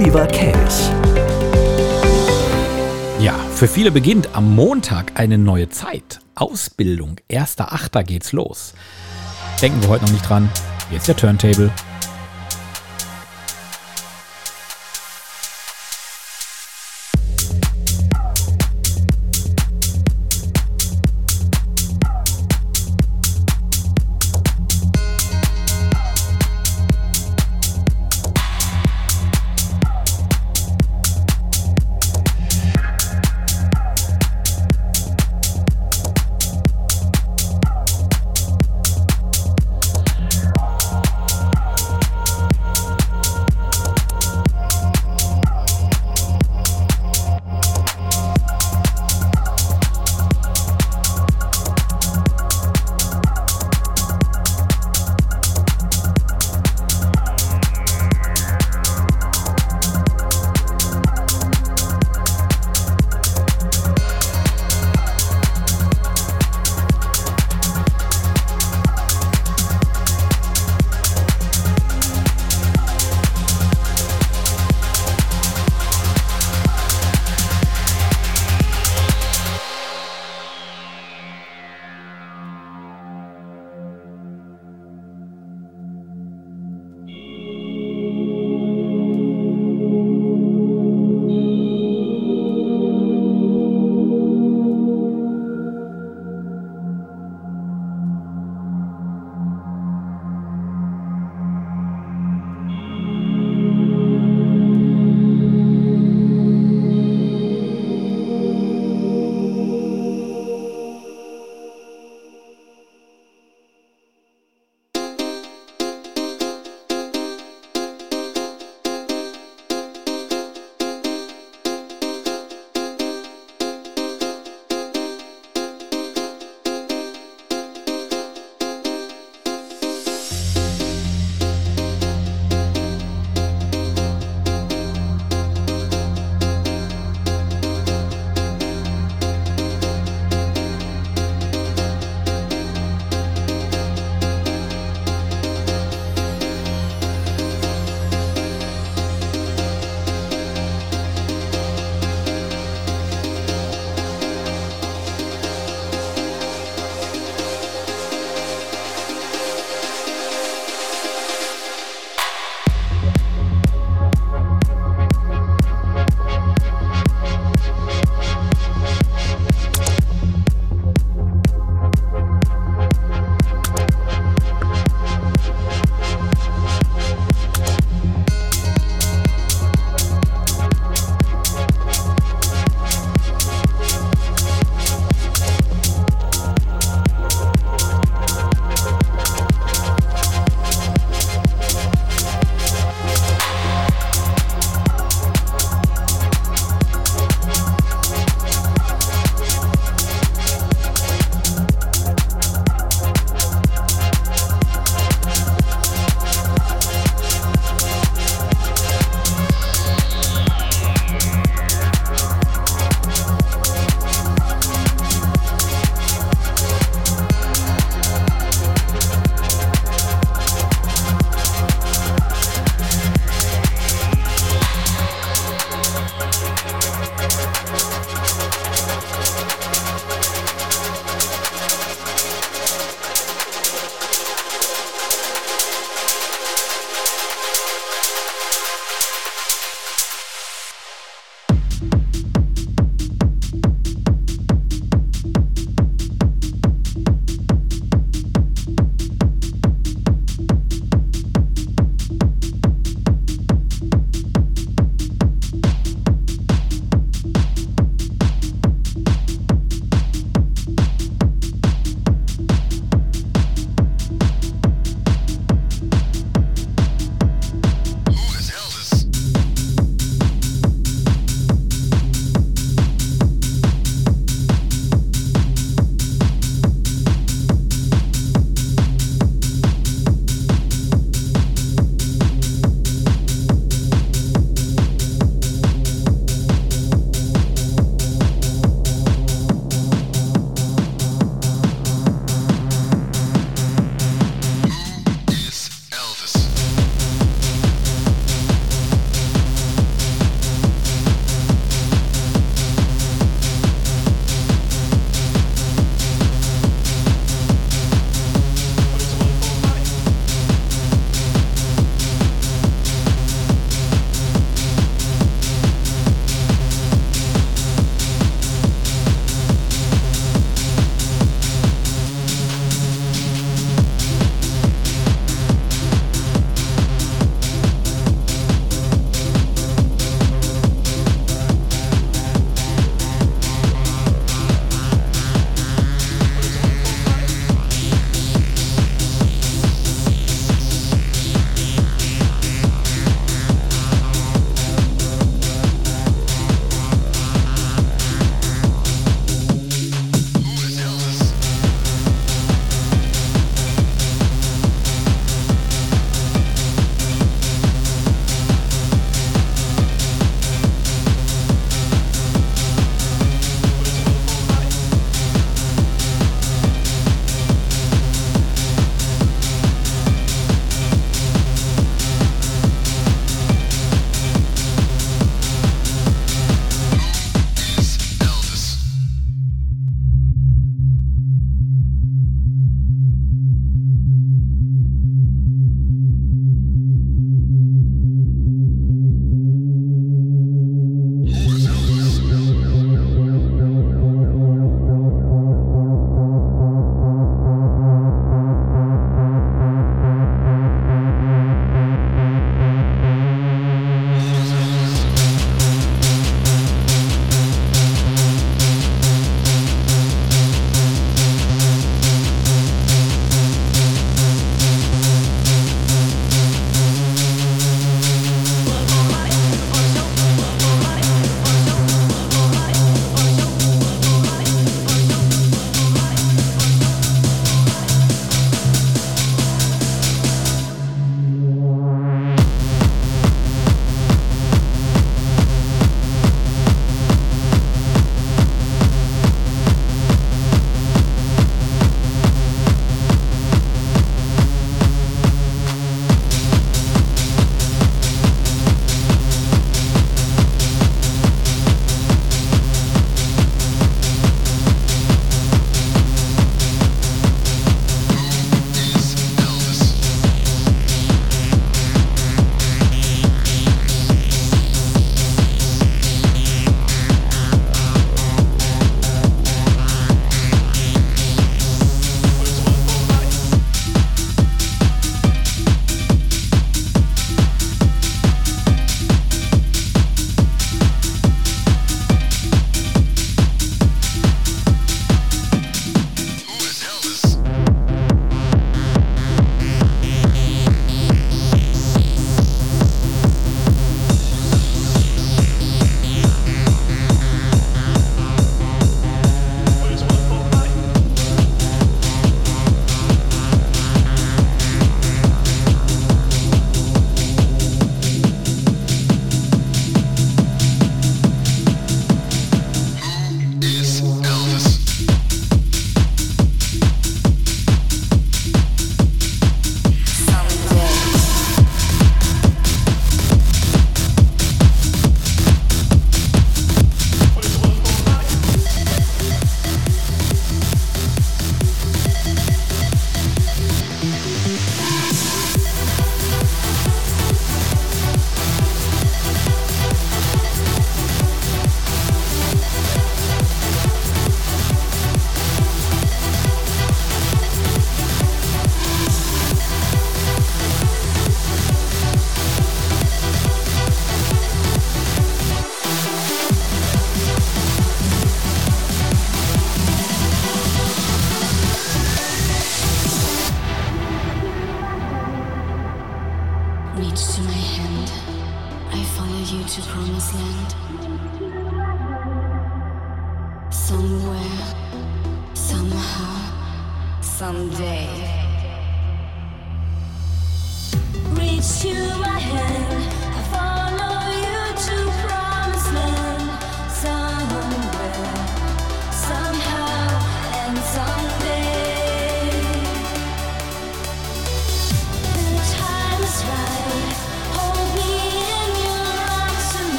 Oliver Kelch. Ja, für viele beginnt am Montag eine neue Zeit. Ausbildung. 1.8. geht's los. Denken wir heute noch nicht dran. Ist der Turntable.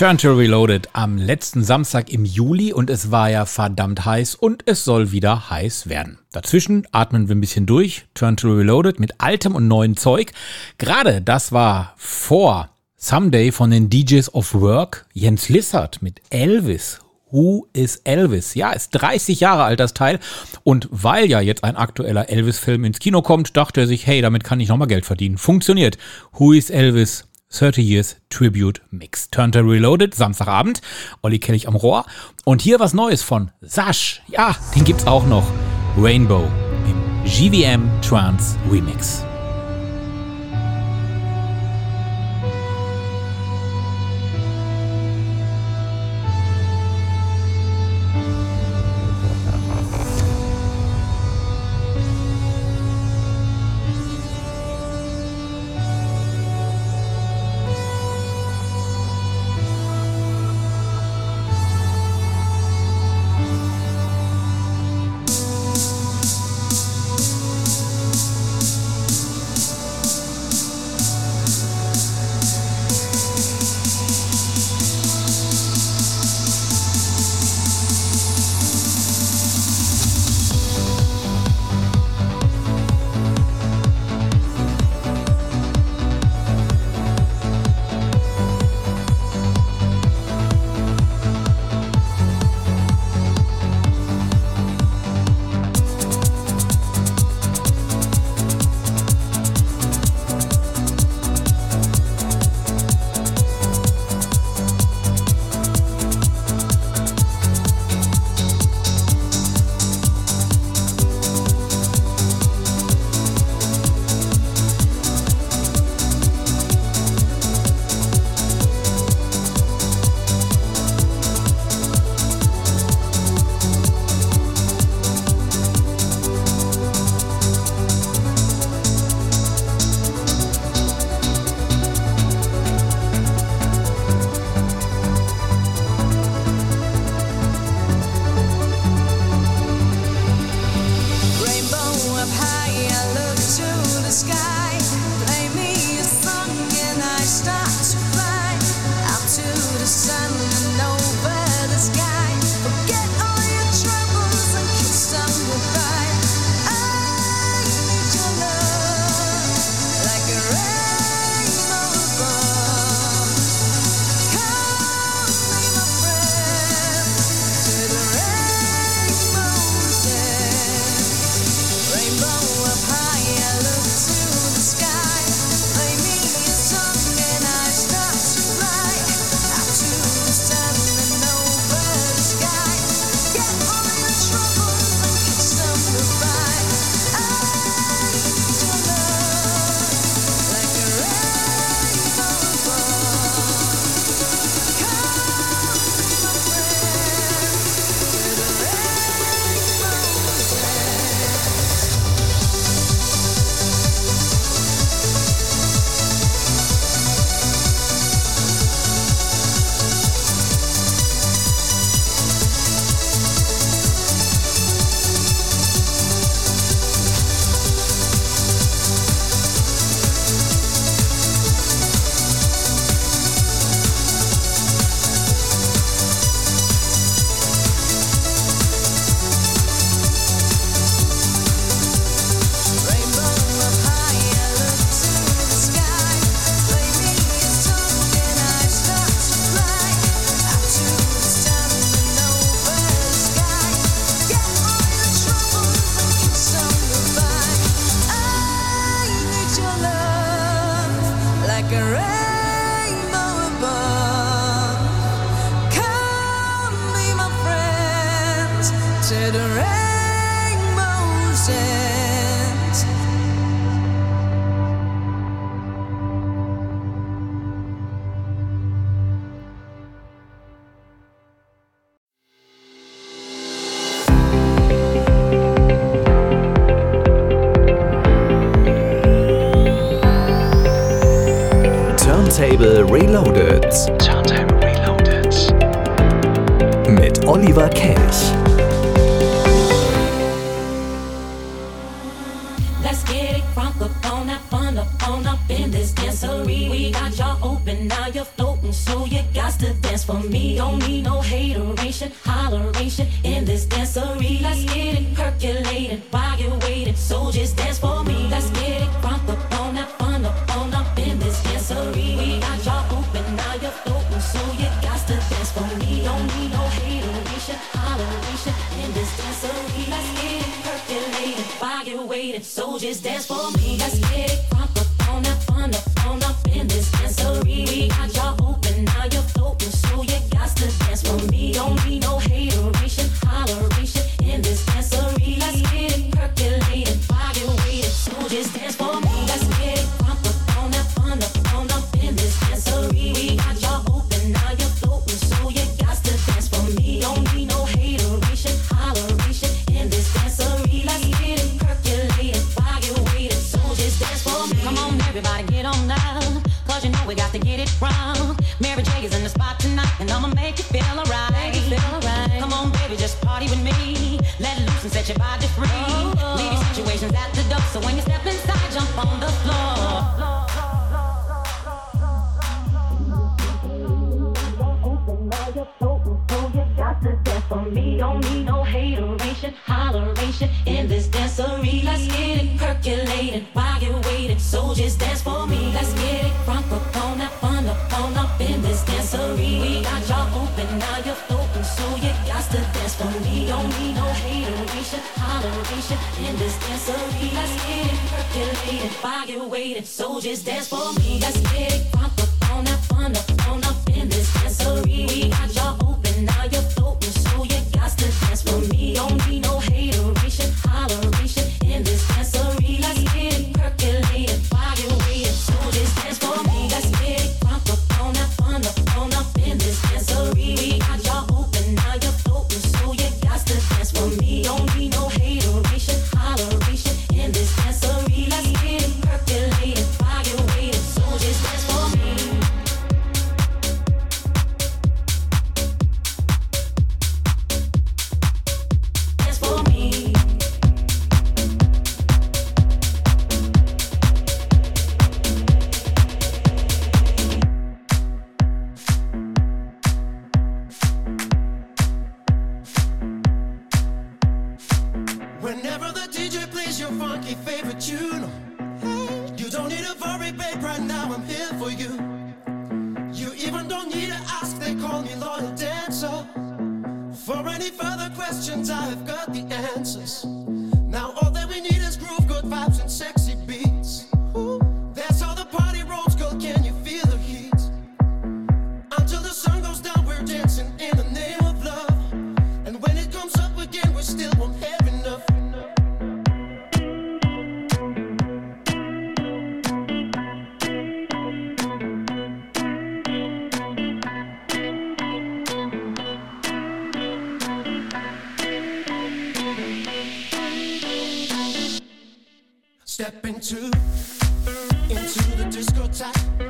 Turn to Reloaded am letzten Samstag im Juli und es war ja verdammt heiß und es soll wieder heiß werden. Dazwischen atmen wir ein bisschen durch. Turn to Reloaded mit altem und neuem Zeug. Gerade das war vor Someday von den DJs of Work Jens Lissert mit Elvis. Who is Elvis? Ja, ist 30 Jahre alt das Teil. Und weil ja jetzt ein aktueller Elvis-Film ins Kino kommt, dachte er sich, hey, damit kann ich nochmal Geld verdienen. Funktioniert. Who is Elvis? 30 Years Tribute Mix. Turntable Reloaded, Samstagabend. Olli Kellich am Rohr. Und hier was Neues von Sash. Ja, den gibt's auch noch. Rainbow im GVM Trance Remix. for me. Don't need no hateration, holleration in this dancery. Let's get it percolating while you're waiting. So just dance for me. Let's get it front up on that fun up up in this dancery. We got y'all open, now you're floating, so you got to dance for me. Don't need no hateration, holleration in this dancery. Let's get it percolating while you're waiting. So just dance for me. Let's just dance for me. Up up, up, up in this. We got y'all open, now you're floating, so you got to dance for me. Don't need no hate. Step into, into the discotheque.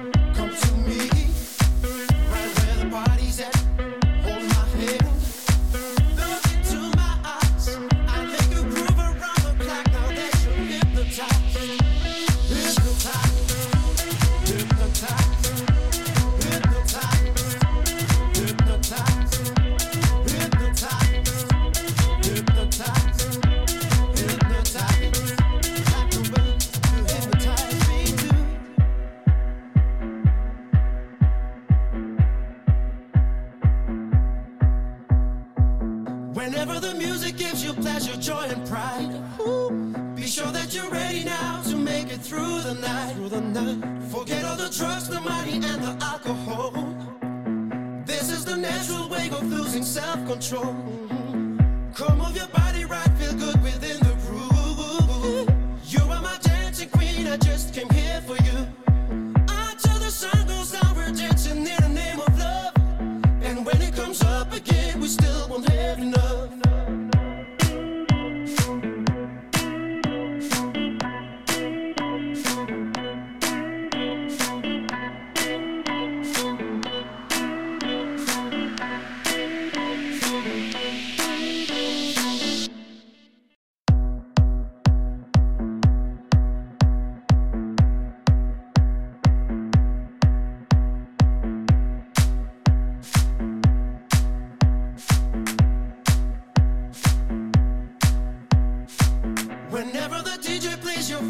joy and pride. Ooh. Be sure that you're ready now to make it through the night. Through the night. Forget all the drugs, the money, and the alcohol. This is the natural way of losing self-control. Mm-hmm. Come move your body right.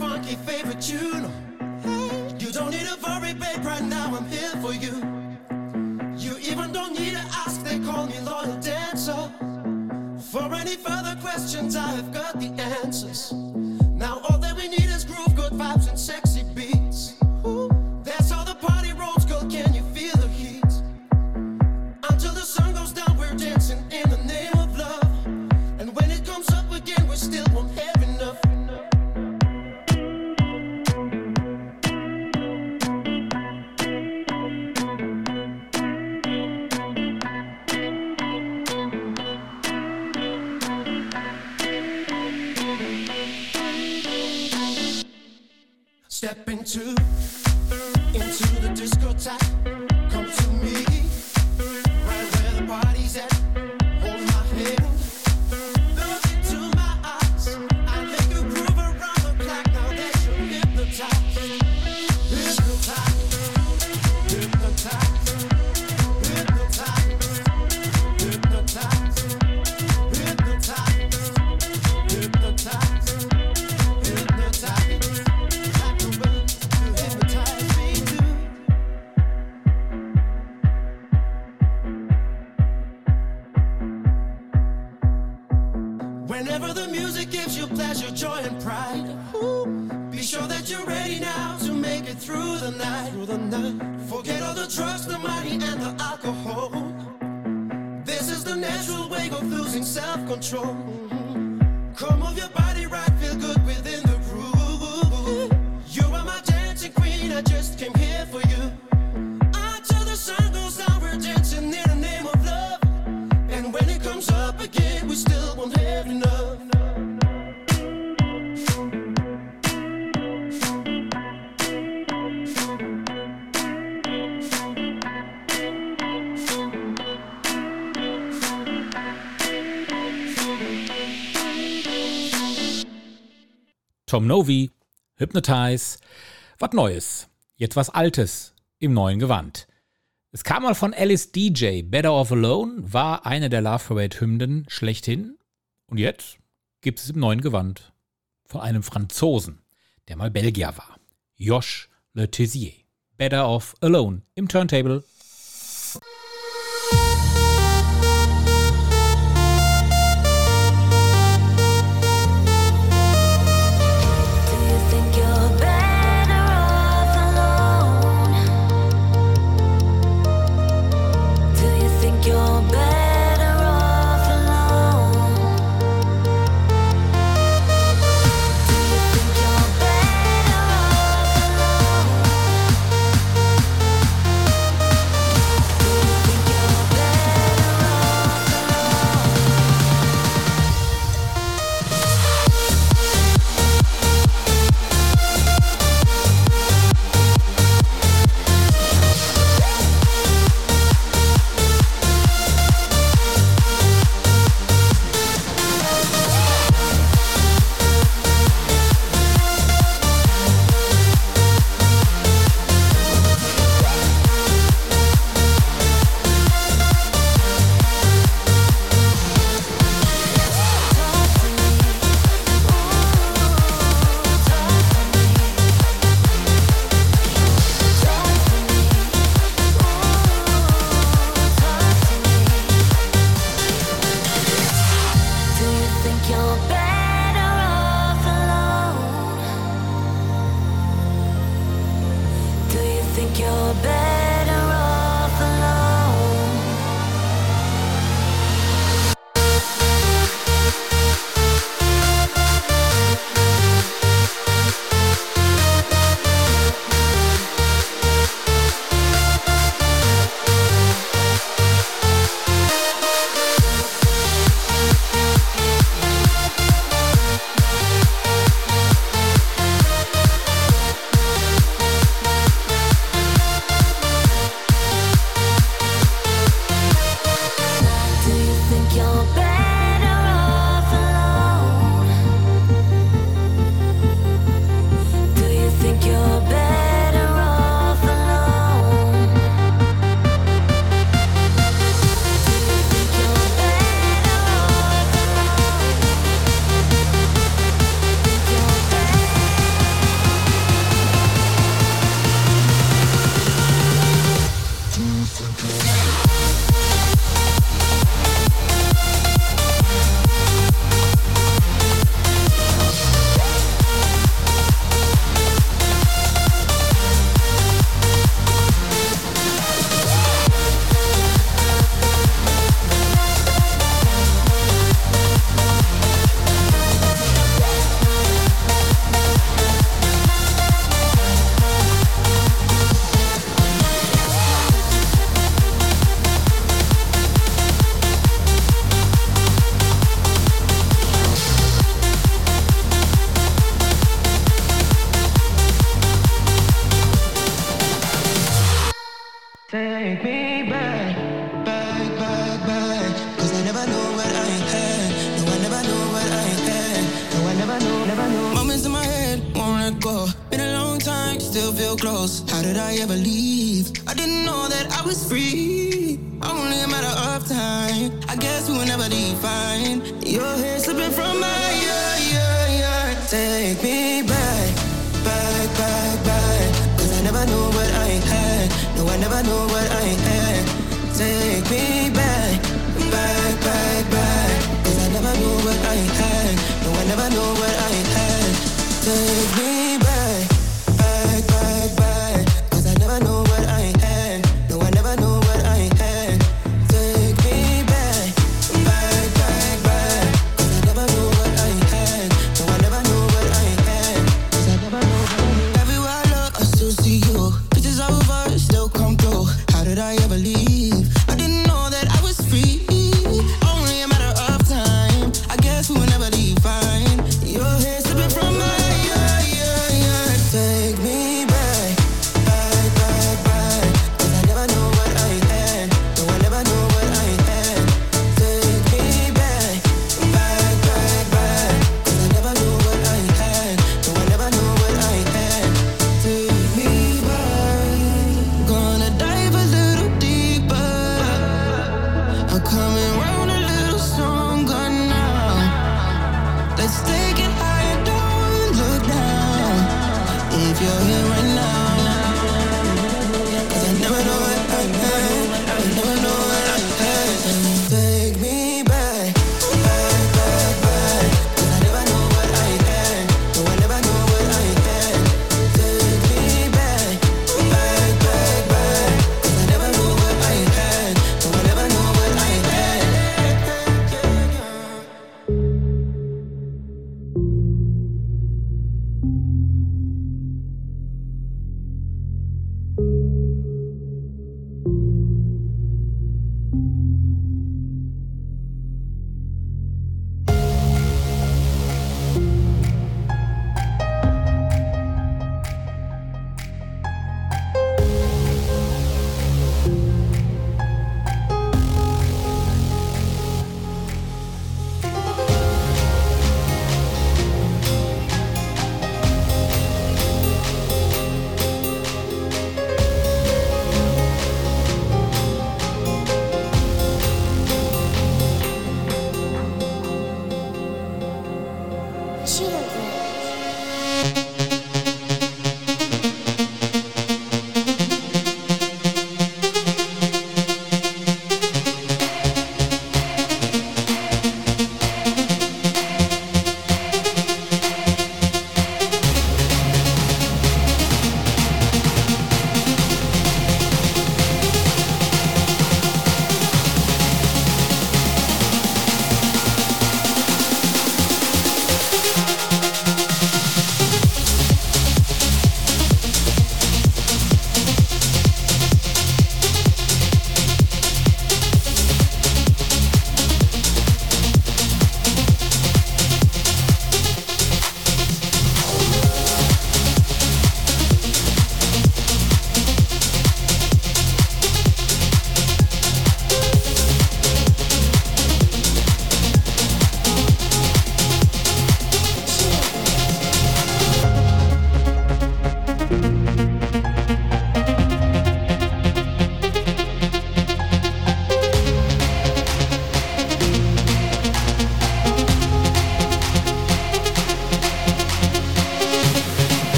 Funky favorite tune, you don't need to worry, babe. Right now I'm here for you. You even don't need to ask. They call me loyal dancer. For any further questions, I have got the answers. of losing self control. Tom Novi, Hypnotize, was Neues. Jetzt was Altes im neuen Gewand. Es kam mal von Alice DJ, Better Off Alone, war eine der Love Parade-Hymnen schlechthin. Und jetzt gibt es im neuen Gewand von einem Franzosen, der mal Belgier war. Josh Le Tissier. Better Off Alone im Turntable.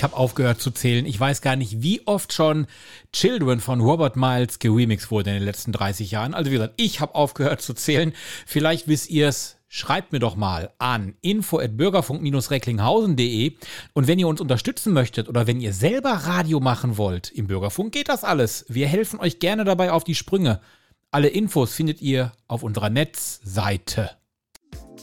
Ich habe aufgehört zu zählen. Ich weiß gar nicht, wie oft schon Children von Robert Miles geremixed wurde in den letzten 30 Jahren. Also wie gesagt, ich habe aufgehört zu zählen. Vielleicht wisst ihr es. Schreibt mir doch mal an info at bürgerfunk-recklinghausen.de und wenn ihr uns unterstützen möchtet oder wenn ihr selber Radio machen wollt im Bürgerfunk, geht das alles. Wir helfen euch gerne dabei auf die Sprünge. Alle Infos findet ihr auf unserer Netzseite.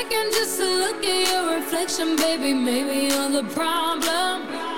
second just to look at your reflection, baby. Maybe you're the problem.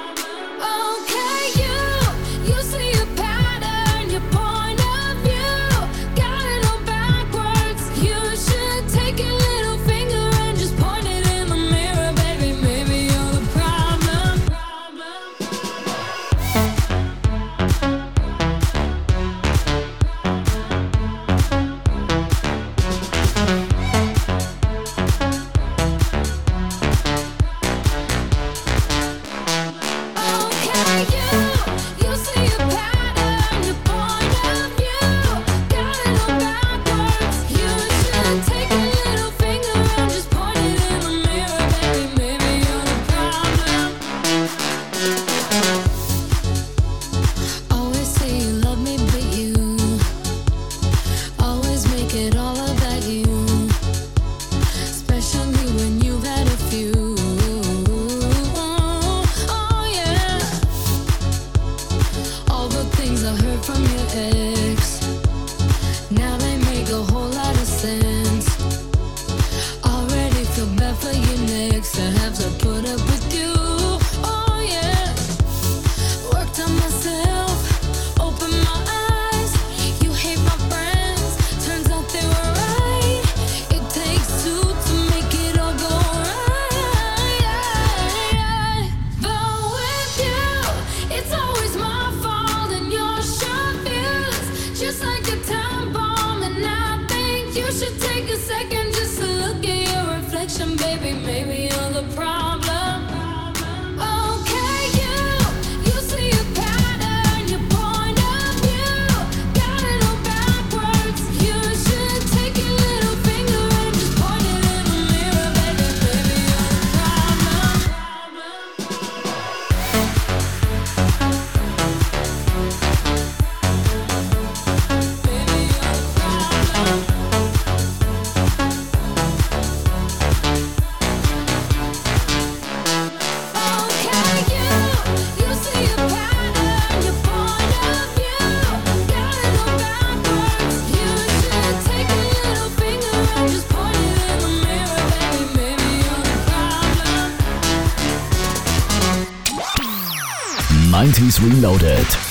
Reloaded.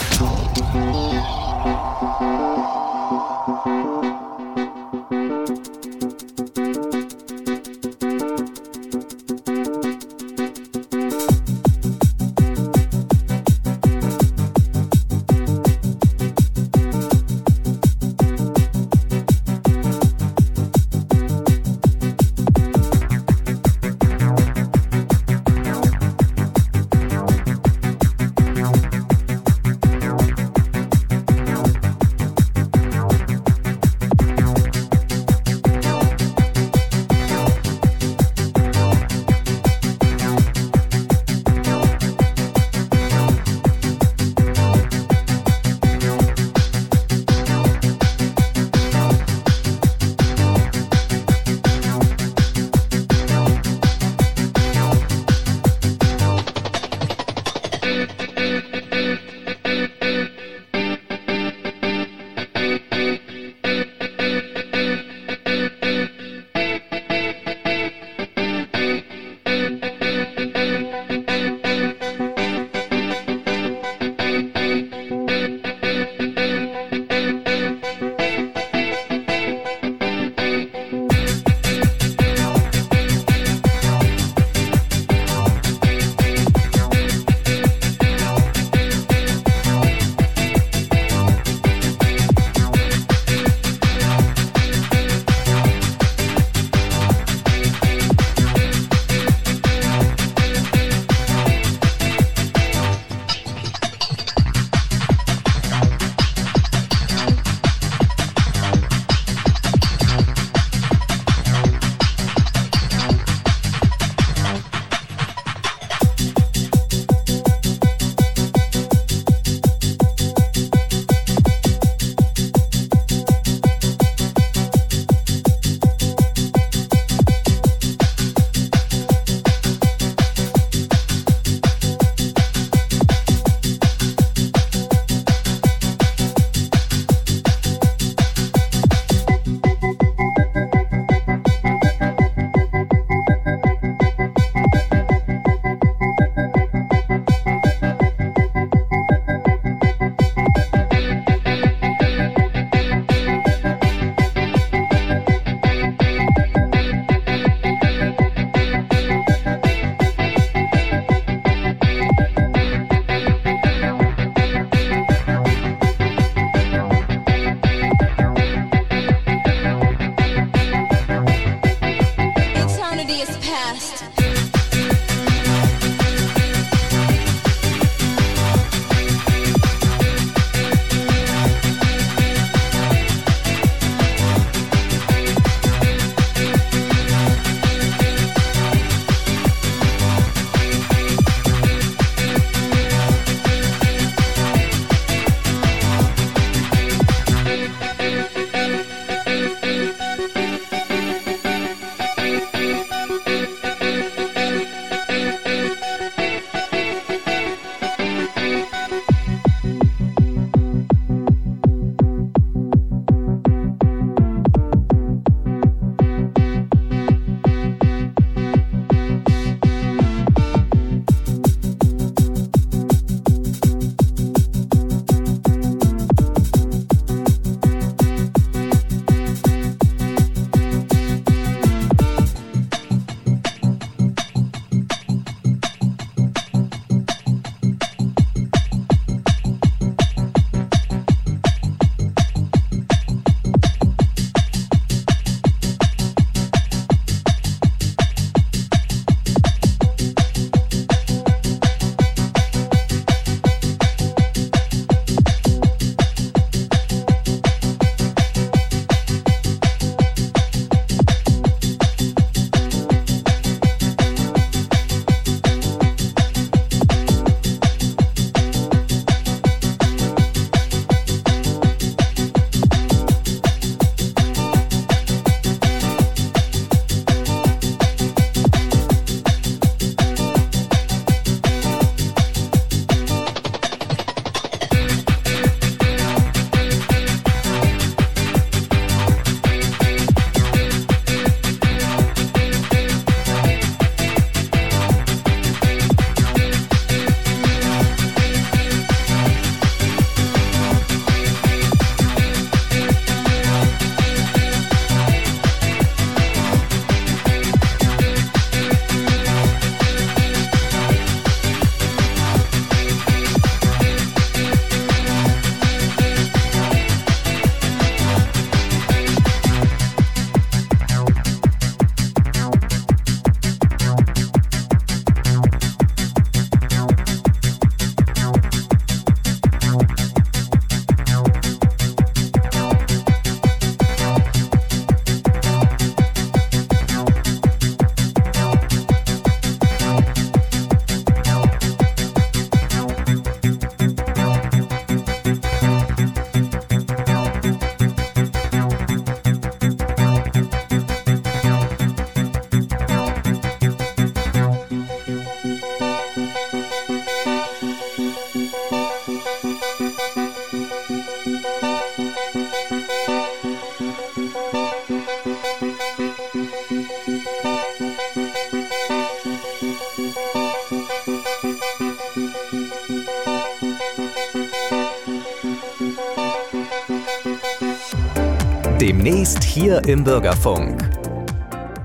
Demnächst hier im Bürgerfunk.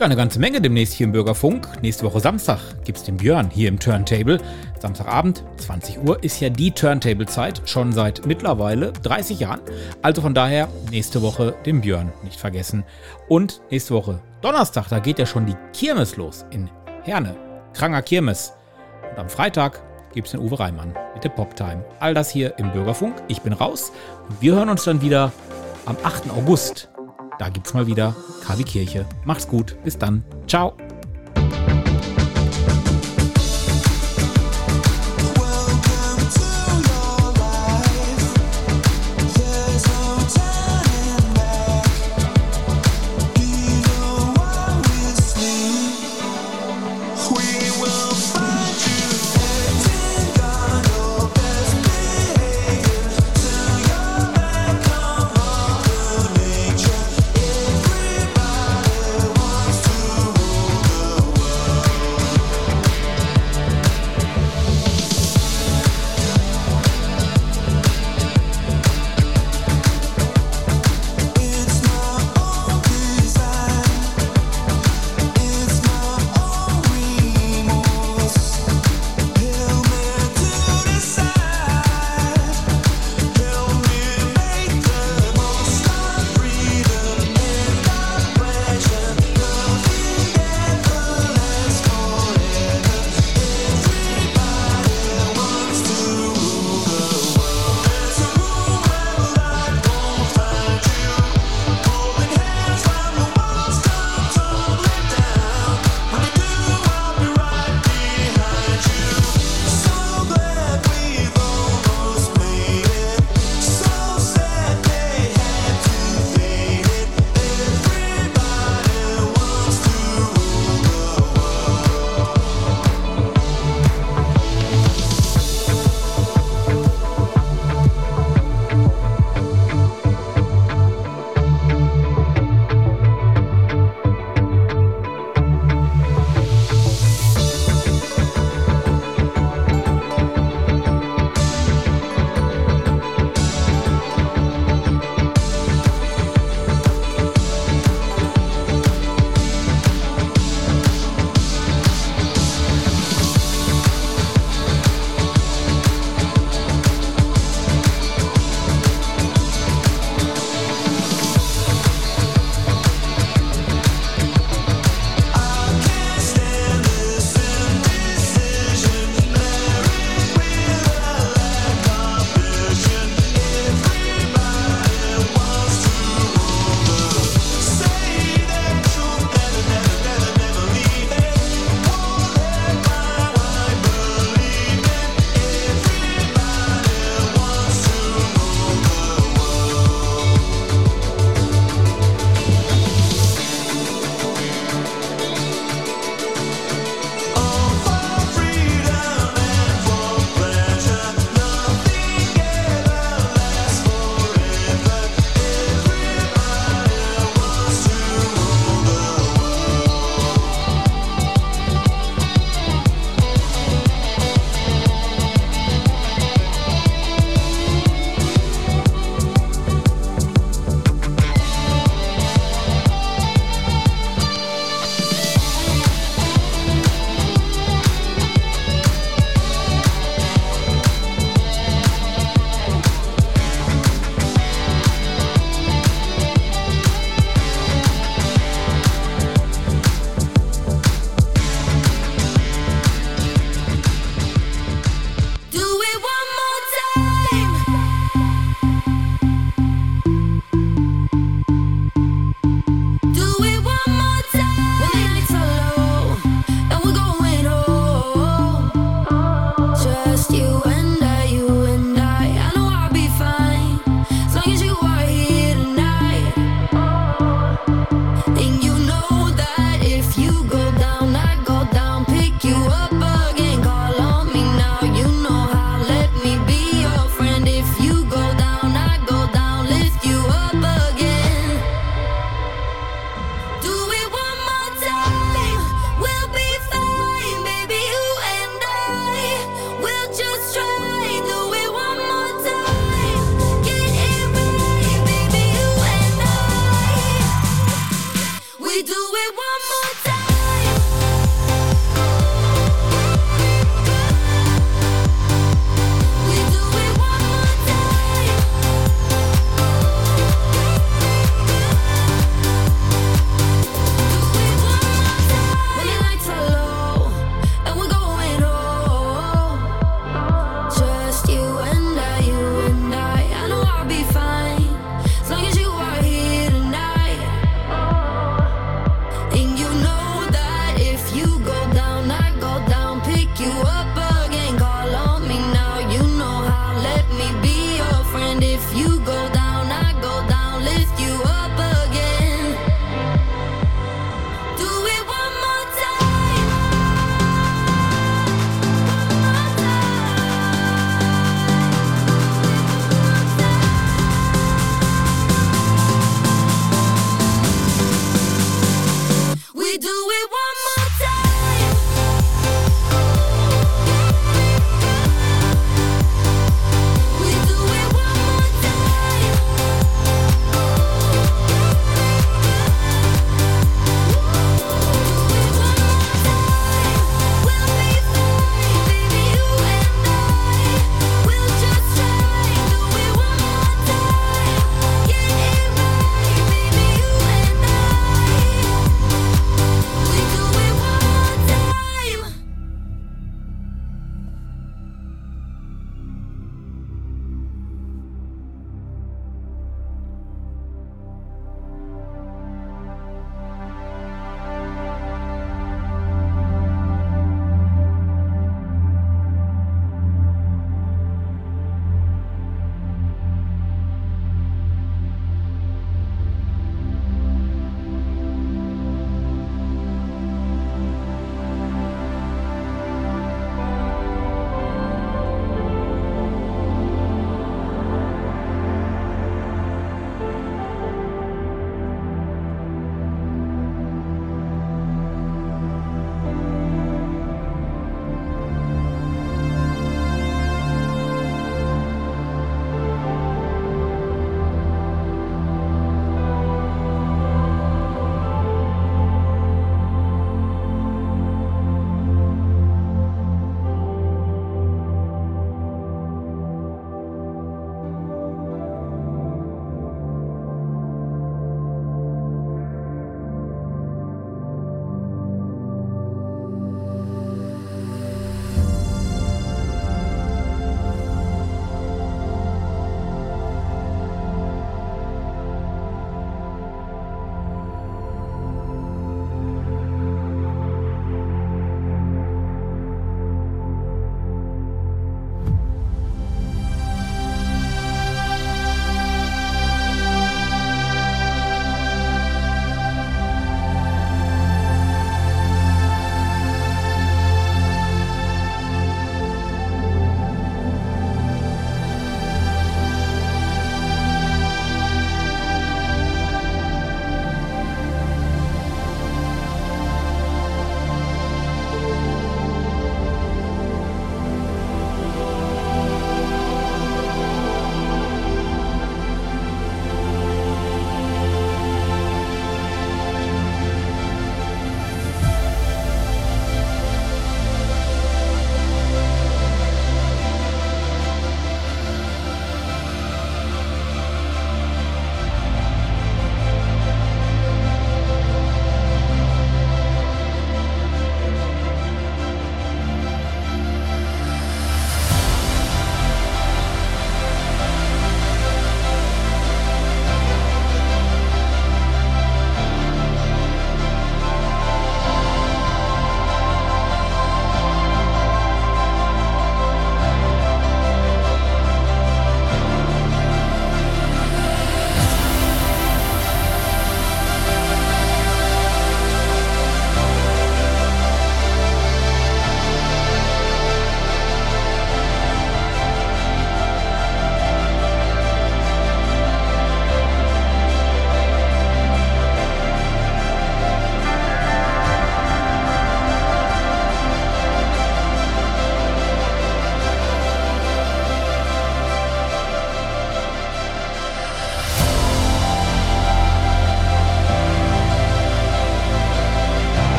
Ja, eine ganze Menge demnächst hier im Bürgerfunk. Nächste Woche Samstag gibt's den Björn hier im Turntable. Samstagabend, 20 Uhr, ist ja die Turntable-Zeit, schon seit mittlerweile 30 Jahren. Also von daher nächste Woche den Björn nicht vergessen. Und nächste Woche Donnerstag, da geht ja schon die Kirmes los in Herne. Kranger Kirmes. Und am Freitag gibt's den Uwe Reimann mit der Poptime. All das hier im Bürgerfunk. Ich bin raus und wir hören uns dann wieder am 8. August. Da gibt's mal wieder KW Kirche. Macht's gut. Bis dann. Ciao.